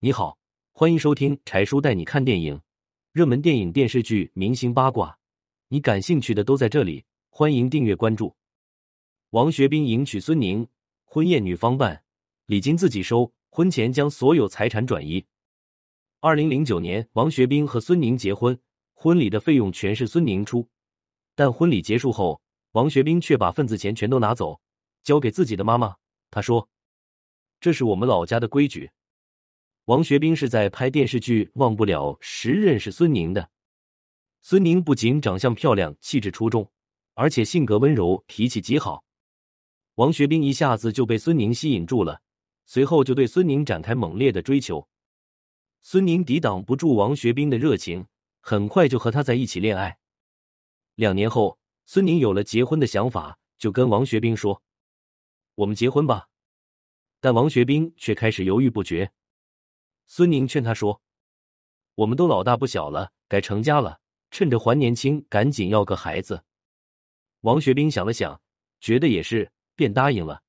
你好，欢迎收听柴叔带你看电影，热门电影、电视剧、明星八卦，你感兴趣的都在这里。欢迎订阅关注。王学兵迎娶孙宁，婚宴女方办，礼金自己收，婚前将所有财产转移。二零零九年，王学兵和孙宁结婚，婚礼的费用全是孙宁出，但婚礼结束后，王学兵却把份子钱全都拿走，交给自己的妈妈。他说：“这是我们老家的规矩。”王学兵是在拍电视剧《忘不了》时认识孙宁的。孙宁不仅长相漂亮、气质出众，而且性格温柔、脾气极好。王学兵一下子就被孙宁吸引住了，随后就对孙宁展开猛烈的追求。孙宁抵挡不住王学兵的热情，很快就和他在一起恋爱。两年后，孙宁有了结婚的想法，就跟王学兵说：“我们结婚吧。”但王学兵却开始犹豫不决。孙宁劝他说：“我们都老大不小了，该成家了，趁着还年轻，赶紧要个孩子。”王学兵想了想，觉得也是，便答应了。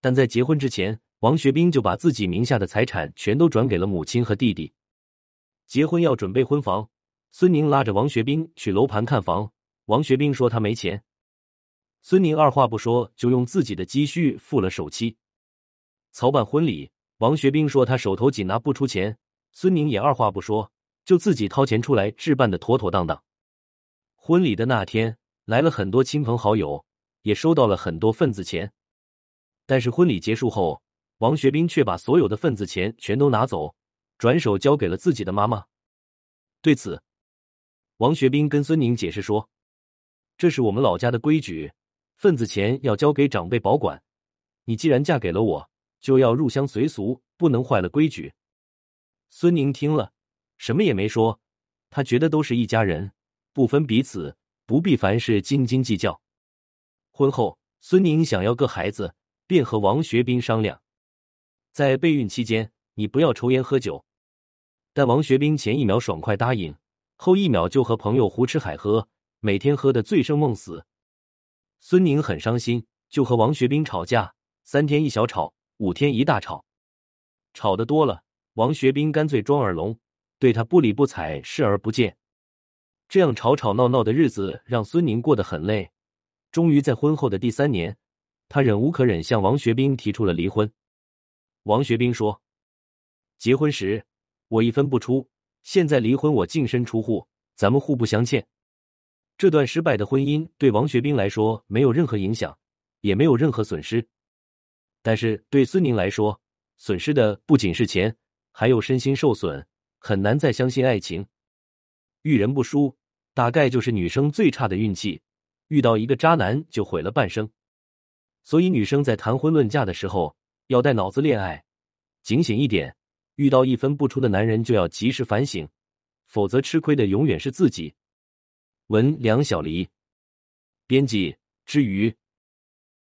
但在结婚之前，王学兵就把自己名下的财产全都转给了母亲和弟弟。结婚要准备婚房，孙宁拉着王学兵去楼盘看房。王学兵说他没钱，孙宁二话不说就用自己的积蓄付了首期。操办婚礼，王学兵说他手头紧，拿不出钱。孙宁也二话不说，就自己掏钱出来置办的妥妥当当。婚礼的那天，来了很多亲朋好友，也收到了很多份子钱。但是婚礼结束后，王学兵却把所有的份子钱全都拿走，转手交给了自己的妈妈。对此，王学兵跟孙宁解释说：“这是我们老家的规矩，份子钱要交给长辈保管。你既然嫁给了我，就要入乡随俗，不能坏了规矩。”孙宁听了，什么也没说，他觉得都是一家人，不分彼此，不必凡事斤斤计较。婚后，孙宁想要个孩子，便和王学兵商量。在备孕期间，你不要抽烟喝酒。但王学兵前一秒爽快答应，后一秒就和朋友胡吃海喝，每天喝得醉生梦死。孙宁很伤心，就和王学兵吵架，三天一小吵，五天一大吵。吵得多了，王学兵干脆装耳聋，对他不理不睬，视而不见。这样吵吵闹闹的日子让孙宁过得很累。终于在婚后的第三年，他忍无可忍，向王学兵提出了离婚。王学兵说：“结婚时我一分不出，现在离婚我净身出户，咱们互不相欠。”这段失败的婚姻对王学兵来说没有任何影响，也没有任何损失。但是对孙宁来说，损失的不仅是钱，还有身心受损，很难再相信爱情。遇人不淑，大概就是女生最差的运气，遇到一个渣男就毁了半生。所以女生在谈婚论嫁的时候。要带脑子恋爱，警醒一点。遇到一分不出的男人，就要及时反省，否则吃亏的永远是自己。文梁小黎，编辑之余。